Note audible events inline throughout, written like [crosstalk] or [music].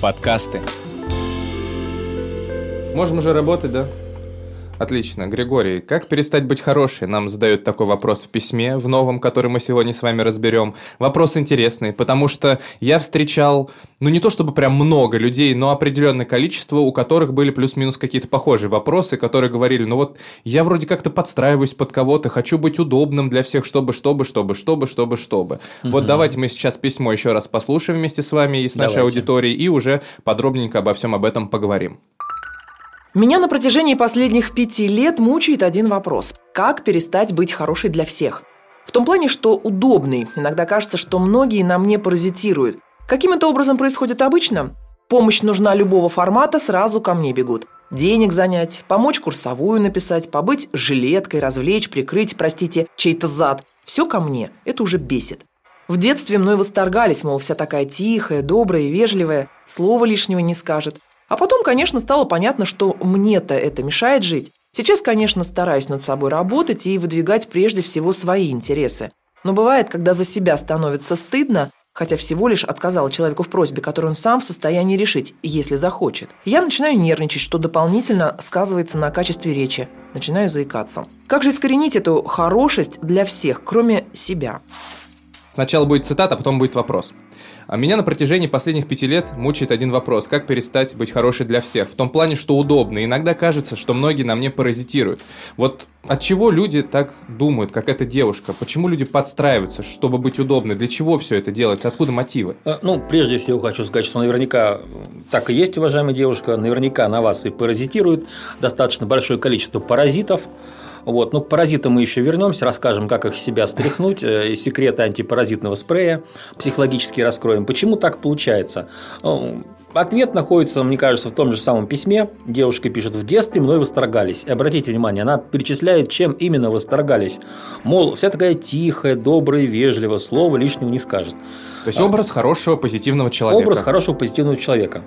Подкасты. Можем уже работать, да? Отлично. Григорий, как перестать быть хорошей? Нам задают такой вопрос в письме, в новом, который мы сегодня с вами разберем. Вопрос интересный, потому что я встречал, ну не то чтобы прям много людей, но определенное количество, у которых были плюс-минус какие-то похожие вопросы, которые говорили, ну вот я вроде как-то подстраиваюсь под кого-то, хочу быть удобным для всех, чтобы, чтобы, чтобы, чтобы, чтобы, чтобы. Угу. Вот давайте мы сейчас письмо еще раз послушаем вместе с вами и с нашей давайте. аудиторией, и уже подробненько обо всем об этом поговорим. Меня на протяжении последних пяти лет мучает один вопрос. Как перестать быть хорошей для всех? В том плане, что удобный. Иногда кажется, что многие на мне паразитируют. Каким это образом происходит обычно? Помощь нужна любого формата, сразу ко мне бегут. Денег занять, помочь курсовую написать, побыть жилеткой, развлечь, прикрыть, простите, чей-то зад. Все ко мне. Это уже бесит. В детстве мной восторгались, мол, вся такая тихая, добрая и вежливая, слова лишнего не скажет. А потом, конечно, стало понятно, что мне-то это мешает жить. Сейчас, конечно, стараюсь над собой работать и выдвигать прежде всего свои интересы. Но бывает, когда за себя становится стыдно, хотя всего лишь отказала человеку в просьбе, которую он сам в состоянии решить, если захочет. Я начинаю нервничать, что дополнительно сказывается на качестве речи. Начинаю заикаться. Как же искоренить эту хорошесть для всех, кроме себя? Сначала будет цитата, а потом будет вопрос. А меня на протяжении последних пяти лет мучает один вопрос. Как перестать быть хорошей для всех? В том плане, что удобно. Иногда кажется, что многие на мне паразитируют. Вот от чего люди так думают, как эта девушка? Почему люди подстраиваются, чтобы быть удобны? Для чего все это делается? Откуда мотивы? Э, ну, прежде всего хочу сказать, что наверняка так и есть, уважаемая девушка. Наверняка на вас и паразитирует достаточно большое количество паразитов. Вот. Ну, к паразитам мы еще вернемся, расскажем, как их себя стряхнуть, э, секреты антипаразитного спрея, психологически раскроем. Почему так получается? Ну, ответ находится, мне кажется, в том же самом письме. Девушка пишет, в детстве мной восторгались. И обратите внимание, она перечисляет, чем именно восторгались. Мол, вся такая тихая, добрая, вежливая, слова лишнего не скажет. То есть, образ хорошего, позитивного человека. Образ хорошего, позитивного человека.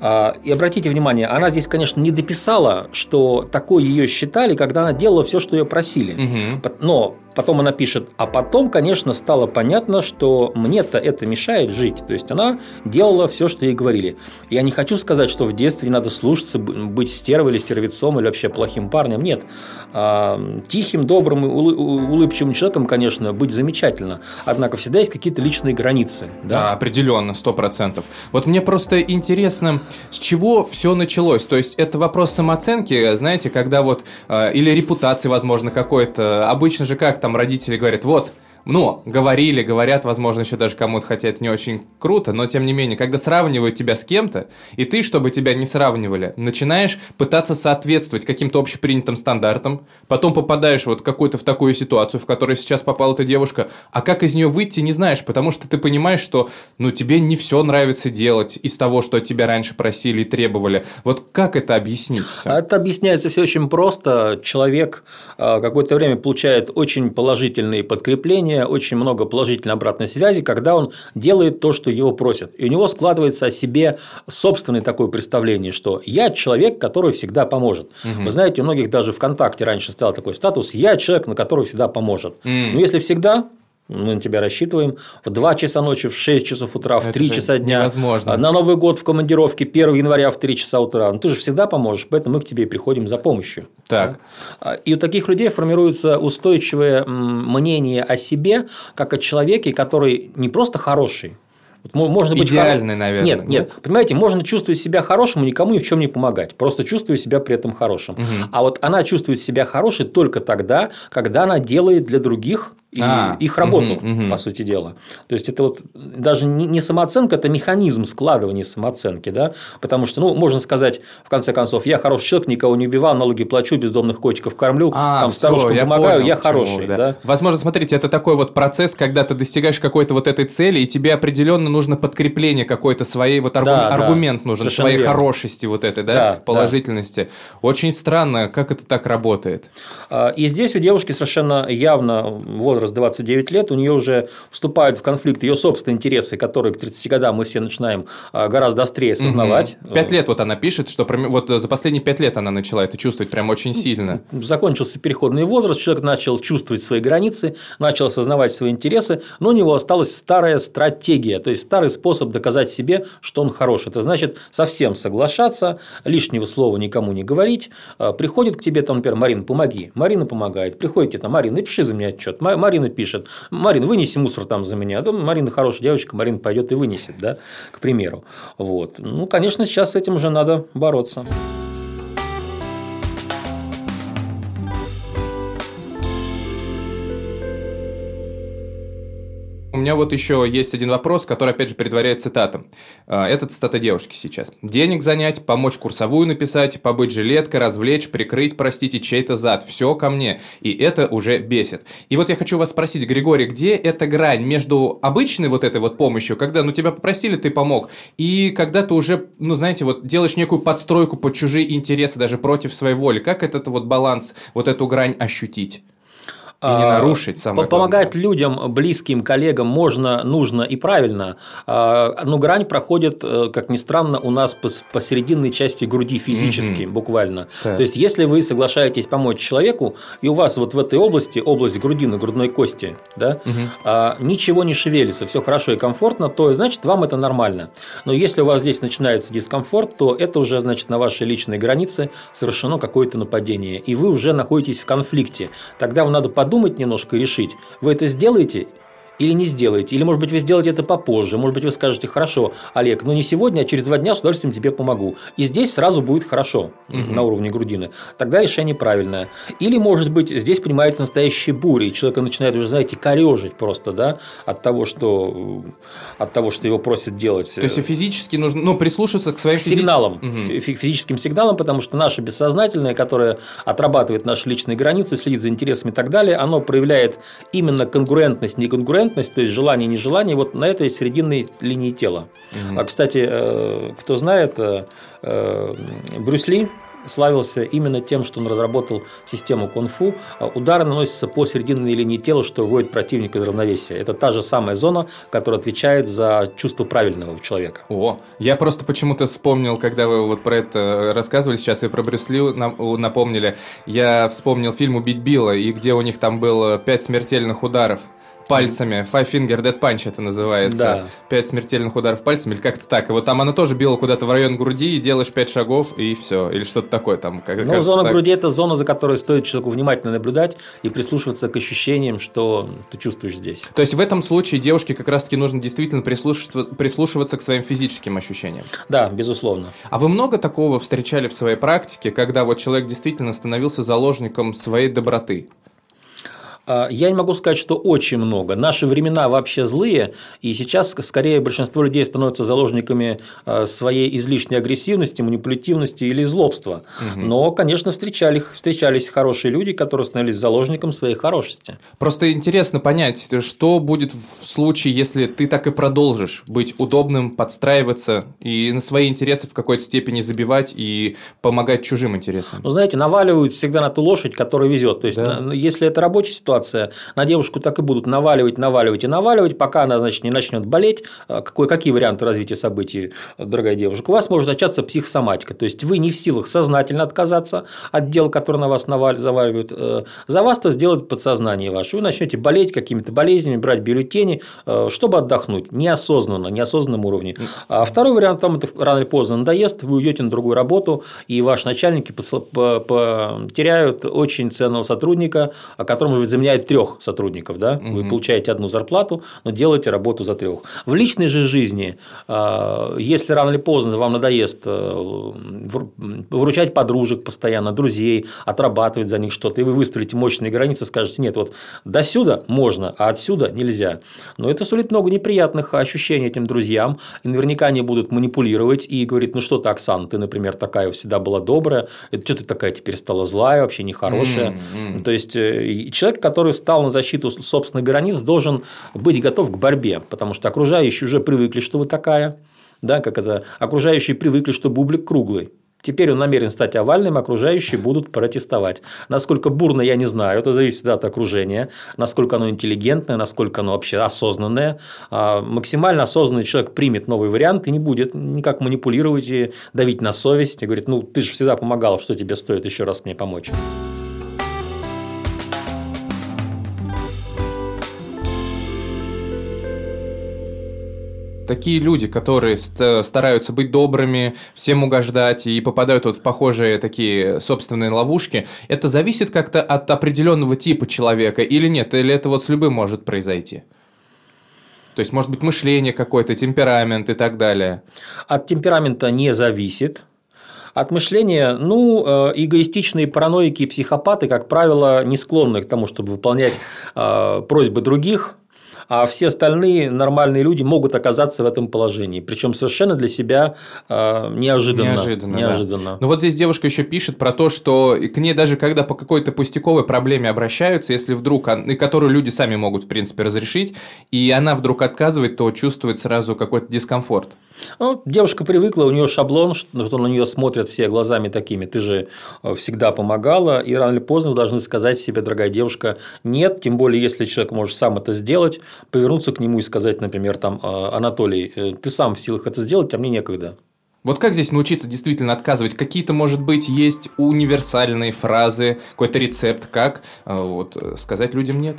А, и обратите внимание, она здесь, конечно, не дописала, что такое ее считали, когда она делала все, что ее просили. Угу. Но Потом она пишет, а потом, конечно, стало понятно, что мне-то это мешает жить. То есть она делала все, что ей говорили. Я не хочу сказать, что в детстве надо слушаться, быть стервой или стервецом или вообще плохим парнем. Нет. А, тихим, добрым и улыбчивым человеком, конечно, быть замечательно. Однако всегда есть какие-то личные границы. Да, да определенно, сто процентов. Вот мне просто интересно, с чего все началось. То есть это вопрос самооценки, знаете, когда вот а, или репутации, возможно, какой-то. Обычно же как там родители говорят, вот, ну, говорили, говорят, возможно, еще даже кому-то, хотя это не очень круто, но тем не менее, когда сравнивают тебя с кем-то, и ты, чтобы тебя не сравнивали, начинаешь пытаться соответствовать каким-то общепринятым стандартам, потом попадаешь вот какую-то в такую ситуацию, в которой сейчас попала эта девушка, а как из нее выйти, не знаешь, потому что ты понимаешь, что, ну, тебе не все нравится делать из того, что тебя раньше просили и требовали. Вот как это объяснить? Все? Это объясняется все очень просто. Человек а, какое-то время получает очень положительные подкрепления, окружения очень много положительной обратной связи, когда он делает то, что его просят. И у него складывается о себе собственное такое представление, что я человек, который всегда поможет. Угу. Вы знаете, у многих даже ВКонтакте раньше стал такой статус «я человек, на который всегда поможет». Угу. Но если всегда, мы на тебя рассчитываем в 2 часа ночи, в 6 часов утра, в Это 3 часа дня. Невозможно. На Новый год в командировке 1 января в 3 часа утра. Ну, ты же всегда поможешь, поэтому мы к тебе и приходим за помощью. Так. А, и у таких людей формируется устойчивое мнение о себе, как о человеке, который не просто хороший, вот можно быть идеальный, хоро... наверное. Нет, нет, нет, понимаете, можно чувствовать себя хорошим и никому ни в чем не помогать, просто чувствуя себя при этом хорошим. Угу. А вот она чувствует себя хорошей только тогда, когда она делает для других и а, их работу, угу, угу. по сути дела. То есть это вот даже не самооценка, это механизм складывания самооценки, да, потому что, ну, можно сказать, в конце концов, я хороший человек, никого не убивал, налоги плачу, бездомных котиков кормлю, а, там старушкам помогаю, понял, я хороший, да. да. Возможно, смотрите, это такой вот процесс, когда ты достигаешь какой-то вот этой цели, и тебе определенно нужно подкрепление какой-то своей вот аргу... да, аргумент да, нужен своей верно. хорошести вот этой, да, да положительности. Да. Очень странно, как это так работает. А, и здесь у девушки совершенно явно вот возраст 29 лет, у нее уже вступают в конфликт ее собственные интересы, которые к 30 годам мы все начинаем а, гораздо острее осознавать. Пять лет вот она пишет, что вот за последние пять лет она начала это чувствовать прям очень сильно. Закончился переходный возраст, человек начал чувствовать свои границы, начал осознавать свои интересы, но у него осталась старая стратегия, то есть старый способ доказать себе, что он хороший. Это значит совсем соглашаться, лишнего слова никому не говорить. А, приходит к тебе, там, например, Марина, помоги. Марина помогает. Приходит тебе, там, Марина, напиши за меня отчет. Марина пишет, Марин, вынеси мусор там за меня. Да, Марина хорошая девочка, Марина пойдет и вынесет, да, к примеру. Вот. Ну, конечно, сейчас с этим уже надо бороться. Меня вот еще есть один вопрос, который, опять же, предваряет цитатом. А, это цитата девушки сейчас. «Денег занять, помочь курсовую написать, побыть жилеткой, развлечь, прикрыть, простите, чей-то зад. Все ко мне. И это уже бесит». И вот я хочу вас спросить, Григорий, где эта грань между обычной вот этой вот помощью, когда, ну, тебя попросили, ты помог, и когда ты уже, ну, знаете, вот делаешь некую подстройку под чужие интересы, даже против своей воли. Как этот вот баланс, вот эту грань ощутить? И не а, нарушить самое Помогать главное. людям, близким, коллегам можно, нужно и правильно. А, но грань проходит, э, как ни странно, у нас посерединной части груди физически, угу. буквально. Так. То есть, если вы соглашаетесь помочь человеку, и у вас вот в этой области, область грудины, грудной кости, да, угу. ничего не шевелится, все хорошо и комфортно, то значит вам это нормально. Но если у вас здесь начинается дискомфорт, то это уже значит на вашей личной границе совершено какое-то нападение, и вы уже находитесь в конфликте. Тогда вам надо подумать, подумать немножко и решить, вы это сделаете или не сделаете. Или, может быть, вы сделаете это попозже. Может быть, вы скажете, хорошо, Олег, но не сегодня, а через два дня с удовольствием тебе помогу. И здесь сразу будет хорошо угу. на уровне грудины. Тогда решение правильное. Или, может быть, здесь принимается настоящая буря, и человека начинает уже, знаете, корежить просто, да, от того, что, от того, что его просят делать. То есть, физически нужно, ну, прислушиваться к своим сигналам, угу. физическим сигналам, потому что наше бессознательное, которое отрабатывает наши личные границы, следит за интересами и так далее, оно проявляет именно конкурентность, не амбивалентность, то есть желание и нежелание, вот на этой срединной линии тела. Угу. А, кстати, э, кто знает, э, э, Брюс Ли славился именно тем, что он разработал систему кунг-фу. Удары наносятся по серединной линии тела, что выводит противника из равновесия. Это та же самая зона, которая отвечает за чувство правильного у человека. О, я просто почему-то вспомнил, когда вы вот про это рассказывали сейчас и про Брюсли напомнили, я вспомнил фильм «Убить Билла», и где у них там было пять смертельных ударов пальцами. Five Finger Dead Punch это называется. Да. Пять смертельных ударов пальцами или как-то так. И вот там она тоже била куда-то в район груди, и делаешь пять шагов, и все. Или что-то такое там. Как, ну, зона так. груди – это зона, за которой стоит человеку внимательно наблюдать и прислушиваться к ощущениям, что ты чувствуешь здесь. То есть, в этом случае девушке как раз-таки нужно действительно прислушиваться, прислушиваться к своим физическим ощущениям. Да, безусловно. А вы много такого встречали в своей практике, когда вот человек действительно становился заложником своей доброты? А, я не могу сказать, что очень много. Наши времена вообще злые, и сейчас скорее большинство людей становятся заложниками а, своей излишней агрессивности, манипулятивности или злобства. Угу. Но, конечно, встречались, встречались хорошие люди, которые становились заложником своей хорошести. Просто интересно понять, что будет в случае, если ты так и продолжишь быть удобным, подстраиваться и на свои интересы в какой-то степени забивать и помогать чужим интересам. Ну, знаете, наваливают всегда на ту лошадь, которая везет. То есть, да. если это рабочая ситуация, ситуация, на девушку так и будут наваливать, наваливать и наваливать, пока она, значит, не начнет болеть. А какой, какие варианты развития событий, дорогая девушка? У вас может начаться психосоматика, то есть вы не в силах сознательно отказаться от дел, которые на вас заваливают. Э, за вас это сделает подсознание ваше. Вы начнете болеть какими-то болезнями, брать бюллетени, э, чтобы отдохнуть неосознанно, неосознанном уровне. А второй вариант, вам это рано или поздно надоест, вы уйдете на другую работу, и ваши начальники потеряют очень ценного сотрудника, о котором, может быть, за меня нанимает трех сотрудников, да, угу. вы получаете одну зарплату, но делаете работу за трех. В личной же жизни, а, если рано или поздно вам надоест э, выручать подружек постоянно, друзей, отрабатывать за них что-то, и вы выстроите мощные границы, скажете, нет, вот до сюда можно, а отсюда нельзя. Но это сулит много неприятных ощущений этим друзьям, и наверняка они будут манипулировать и говорить, ну что ты, Оксана, ты, например, такая всегда была добрая, это что ты такая теперь стала злая, вообще нехорошая. Mm-hmm. То есть э, человек, который встал на защиту собственных границ, должен быть готов к борьбе, потому что окружающие уже привыкли, что вы такая, да, как это, окружающие привыкли, что бублик круглый. Теперь он намерен стать овальным, окружающие будут протестовать. Насколько бурно, я не знаю, это зависит от окружения, насколько оно интеллигентное, насколько оно вообще осознанное. А максимально осознанный человек примет новый вариант и не будет никак манипулировать и давить на совесть и говорит, ну ты же всегда помогал, что тебе стоит еще раз мне помочь. Такие люди, которые стараются быть добрыми, всем угождать и попадают вот в похожие такие собственные ловушки, это зависит как-то от определенного типа человека или нет? Или это вот с любым может произойти? То есть, может быть, мышление какое-то, темперамент и так далее? От темперамента не зависит. От мышления, ну, э, эгоистичные параноики и психопаты, как правило, не склонны к тому, чтобы выполнять э, просьбы других, а все остальные нормальные люди могут оказаться в этом положении. Причем совершенно для себя неожиданно. Неожиданно. неожиданно. Да. Но вот здесь девушка еще пишет про то, что к ней даже когда по какой-то пустяковой проблеме обращаются, если вдруг, и которую люди сами могут, в принципе, разрешить, и она вдруг отказывает, то чувствует сразу какой-то дискомфорт. Ну, девушка привыкла, у нее шаблон, что на нее смотрят все глазами такими. Ты же э, всегда помогала, и рано или поздно вы должны сказать себе, дорогая девушка, нет, тем более, если человек может сам это сделать, повернуться к нему и сказать, например, там, «А, Анатолий, э, ты сам в силах это сделать, а мне некогда. Вот как здесь научиться действительно отказывать? Какие-то, может быть, есть универсальные фразы, какой-то рецепт, как э, вот, сказать людям нет?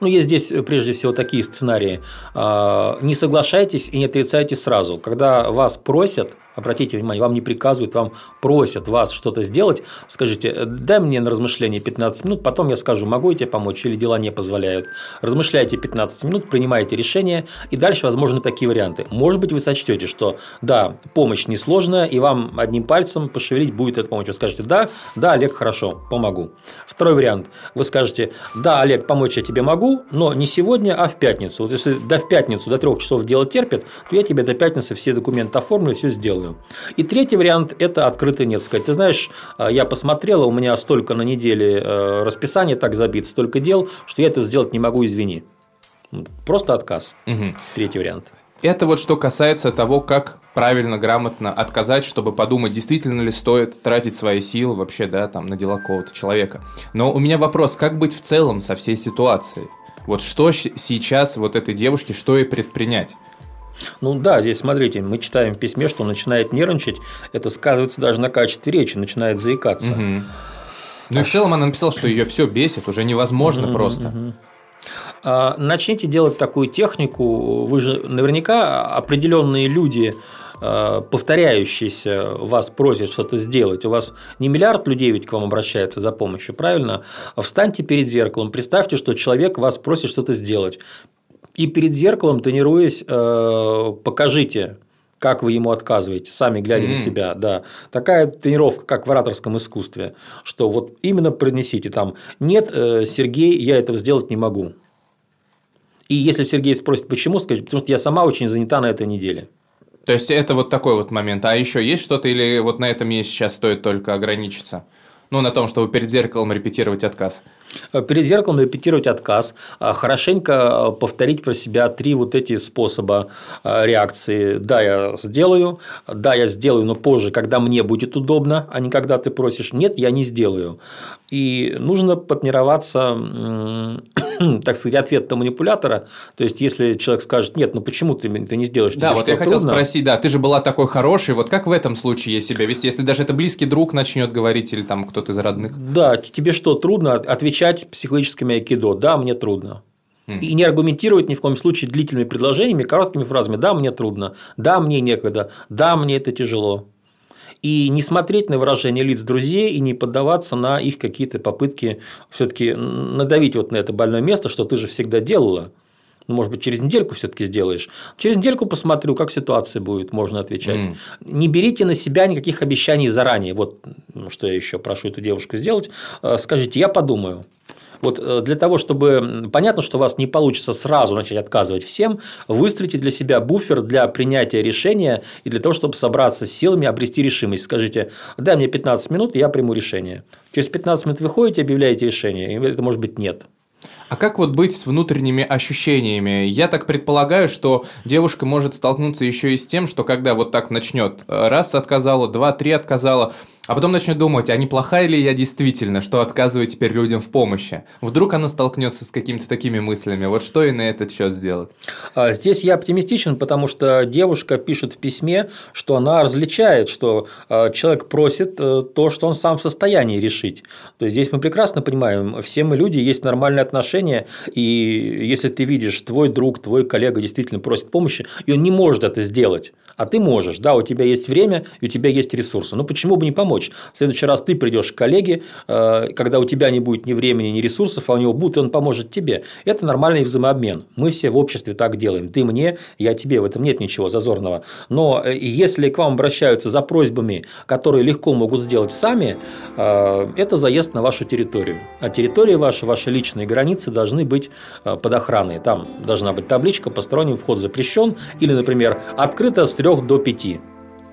Ну, есть здесь э, прежде всего такие сценарии. А, не соглашайтесь и не отрицайте сразу. Когда вас просят, обратите внимание, вам не приказывают, вам просят вас что-то сделать, скажите, «Э, дай мне на размышление 15 минут, потом я скажу, могу я тебе помочь или дела не позволяют. Размышляйте 15 минут, принимайте решение, и дальше возможны такие варианты. Может быть, вы сочтете, что да, помощь несложная, и вам одним пальцем пошевелить будет эта помощь. Вы скажете, да, да, Олег, хорошо, помогу. Второй вариант. Вы скажете, да, Олег, помочь я тебе могу, но не сегодня, а в пятницу. Вот если до в пятницу, до трех часов дело терпит, то я тебе до пятницы все документы оформлю, все сделаю. И третий вариант – это открытый нет. Сказать, ты знаешь, а, я посмотрела, у меня столько на неделе э, расписание так забито, столько дел, что я это сделать не могу, извини. Просто отказ. Угу. Третий вариант. Это вот что касается того, как правильно, грамотно отказать, чтобы подумать, действительно ли стоит тратить свои силы вообще, да, там, на дела какого-то человека. Но у меня вопрос, как быть в целом со всей ситуацией? Вот что сейчас вот этой девушке, что ей предпринять? Ну да, здесь смотрите, мы читаем в письме, что он начинает нервничать, это сказывается даже на качестве речи, начинает заикаться. Угу. Ну и в целом она написала, что ее все бесит, уже невозможно угу, просто. Угу. А, начните делать такую технику. Вы же наверняка определенные люди а, повторяющиеся вас просят что-то сделать, у вас не миллиард людей ведь к вам обращается за помощью, правильно? Встаньте перед зеркалом, представьте, что человек вас просит что-то сделать. И перед зеркалом, тренируясь, а, покажите, как вы ему отказываете, сами глядя mm-hmm. на себя, да. Такая тренировка, как в ораторском искусстве, что вот именно произнесите там, нет, э, Сергей, я этого сделать не могу. И если Сергей спросит, почему, скажите, потому что я сама очень занята на этой неделе. То есть это вот такой вот момент. А еще есть что-то или вот на этом есть сейчас стоит только ограничиться? Ну, на том, чтобы перед зеркалом репетировать отказ. Э, перед зеркалом репетировать отказ. А хорошенько э, повторить про себя три вот эти способа э, реакции. Да, я сделаю. Да, я сделаю, но позже, когда мне будет удобно, а не когда ты просишь. Нет, я не сделаю. И нужно потренироваться, [coughs] так сказать, ответ на манипулятора. То есть, если человек скажет, нет, ну почему ты это не сделаешь? Да, вот я хотел спросить, да, ты же была такой хороший, вот как в этом случае себя вести, если даже это близкий друг начнет говорить или там кто-то из родных? Да, тебе что, трудно отвечать психологическими айкидо? Да, мне трудно. И не аргументировать ни в коем случае длительными предложениями, короткими фразами. Да, мне трудно. Да, мне некогда. Да, мне это тяжело. и не смотреть на выражение лиц друзей и не поддаваться на их какие-то попытки все-таки надавить вот на это больное место, что ты же всегда делала. Ну, может быть, через недельку все-таки сделаешь. Через недельку посмотрю, как ситуация будет, можно отвечать. Mm. Не берите на себя никаких обещаний заранее. Вот что я еще прошу эту девушку сделать. Э, скажите, я подумаю. Вот э, для того, чтобы понятно, что у вас не получится сразу начать отказывать всем, выстроите для себя буфер для принятия решения и для того, чтобы собраться с силами, обрести решимость. Скажите, дай мне 15 минут, и я приму решение. Через 15 минут вы ходите, объявляете решение, и это может быть нет. А как вот быть с внутренними ощущениями? Я так предполагаю, что девушка может столкнуться еще и с тем, что когда вот так начнет, раз отказала, два, три отказала, а потом начнет думать, а неплохая ли я действительно, что отказываю теперь людям в помощи? Вдруг она столкнется с какими-то такими мыслями. Вот что и на этот счет сделать? А, здесь я оптимистичен, потому что девушка пишет в письме, что она различает, что а, человек просит э, то, что он сам в состоянии решить. То есть здесь мы прекрасно понимаем, все мы люди, есть нормальные отношения, и если ты видишь, твой друг, твой коллега действительно просит помощи, и он не может это сделать, а ты можешь, да, у тебя есть время, и у тебя есть ресурсы. Ну почему бы не помочь? В следующий раз ты придешь к коллеге, э, когда у тебя не будет ни времени, ни ресурсов, а у него будет, и он поможет тебе. Это нормальный взаимообмен. Мы все в обществе так делаем. Ты мне, я тебе. В этом нет ничего зазорного. Но э, если к вам обращаются за просьбами, которые легко могут сделать сами, э, это заезд на вашу территорию. А территория ваша, ваши личные границы должны быть под охраной. Там должна быть табличка «Посторонний вход запрещен» или, например, «Открыто с 3 до 5»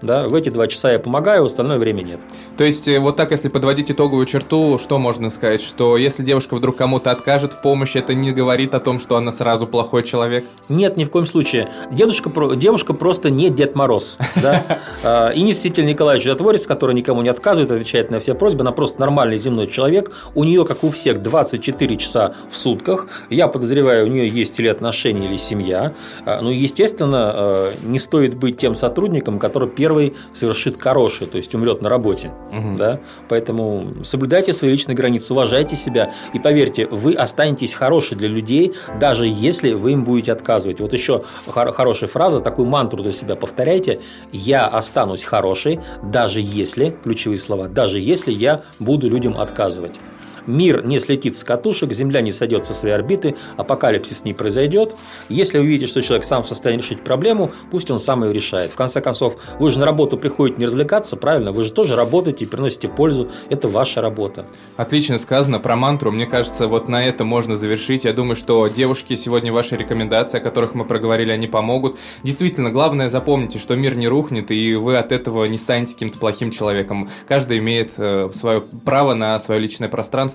да, в эти два часа я помогаю, в остальное время нет. То есть, э, вот так, если подводить итоговую черту, что можно сказать? Что если девушка вдруг кому-то откажет в помощи, это не говорит о том, что она сразу плохой человек? Нет, ни в коем случае. Дедушка, девушка просто не Дед Мороз. Да? [laughs] А, и не Святитель Николаевич Чудотворец, который никому не отказывает, отвечает на все просьбы. Она просто нормальный земной человек. У нее, как у всех, 24 часа в сутках. Я подозреваю, у нее есть или отношения, или семья. А, ну, естественно, а, не стоит быть тем сотрудником, который первый совершит хорошее, то есть умрет на работе. Угу. Да? Поэтому соблюдайте свои личные границы, уважайте себя. И поверьте, вы останетесь хорошие для людей, даже если вы им будете отказывать. Вот еще хорошая фраза, такую мантру для себя повторяйте. Я останусь хорошей, даже если, ключевые слова, даже если я буду людям отказывать мир не слетит с катушек, Земля не сойдет со своей орбиты, апокалипсис не произойдет. Если вы видите, что человек сам в состоянии решить проблему, пусть он сам ее решает. В конце концов, вы же на работу приходите не развлекаться, правильно? Вы же тоже работаете и приносите пользу. Это ваша работа. Отлично сказано про мантру. Мне кажется, вот на это можно завершить. Я думаю, что девушки сегодня ваши рекомендации, о которых мы проговорили, они помогут. Действительно, главное запомните, что мир не рухнет, и вы от этого не станете каким-то плохим человеком. Каждый имеет э, свое право на свое личное пространство